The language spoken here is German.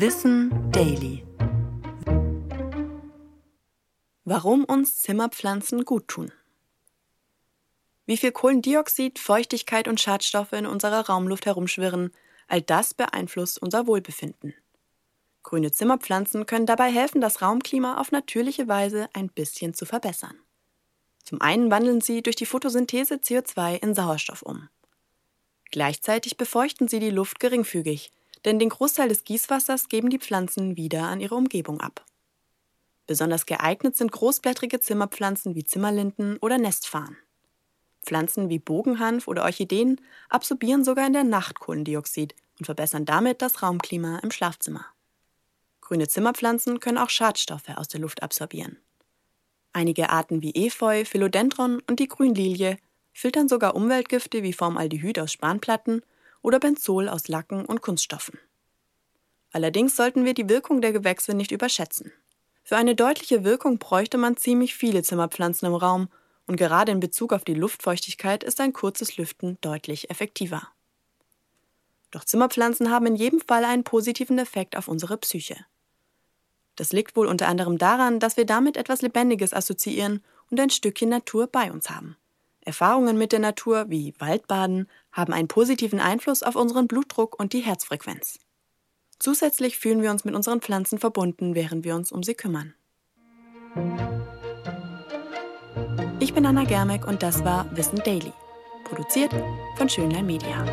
Wissen Daily. Warum uns Zimmerpflanzen gut tun. Wie viel Kohlendioxid, Feuchtigkeit und Schadstoffe in unserer Raumluft herumschwirren, all das beeinflusst unser Wohlbefinden. Grüne Zimmerpflanzen können dabei helfen, das Raumklima auf natürliche Weise ein bisschen zu verbessern. Zum einen wandeln sie durch die Photosynthese CO2 in Sauerstoff um. Gleichzeitig befeuchten sie die Luft geringfügig, denn den Großteil des Gießwassers geben die Pflanzen wieder an ihre Umgebung ab. Besonders geeignet sind großblättrige Zimmerpflanzen wie Zimmerlinden oder Nestfarn. Pflanzen wie Bogenhanf oder Orchideen absorbieren sogar in der Nacht Kohlendioxid und verbessern damit das Raumklima im Schlafzimmer. Grüne Zimmerpflanzen können auch Schadstoffe aus der Luft absorbieren. Einige Arten wie Efeu, Philodendron und die Grünlilie filtern sogar Umweltgifte wie Formaldehyd aus Spanplatten oder Benzol aus Lacken und Kunststoffen. Allerdings sollten wir die Wirkung der Gewächse nicht überschätzen. Für eine deutliche Wirkung bräuchte man ziemlich viele Zimmerpflanzen im Raum und gerade in Bezug auf die Luftfeuchtigkeit ist ein kurzes Lüften deutlich effektiver. Doch Zimmerpflanzen haben in jedem Fall einen positiven Effekt auf unsere Psyche. Das liegt wohl unter anderem daran, dass wir damit etwas Lebendiges assoziieren und ein Stückchen Natur bei uns haben. Erfahrungen mit der Natur wie Waldbaden haben einen positiven Einfluss auf unseren Blutdruck und die Herzfrequenz. Zusätzlich fühlen wir uns mit unseren Pflanzen verbunden, während wir uns um sie kümmern. Ich bin Anna Germeck und das war Wissen Daily, produziert von Schönlein Media.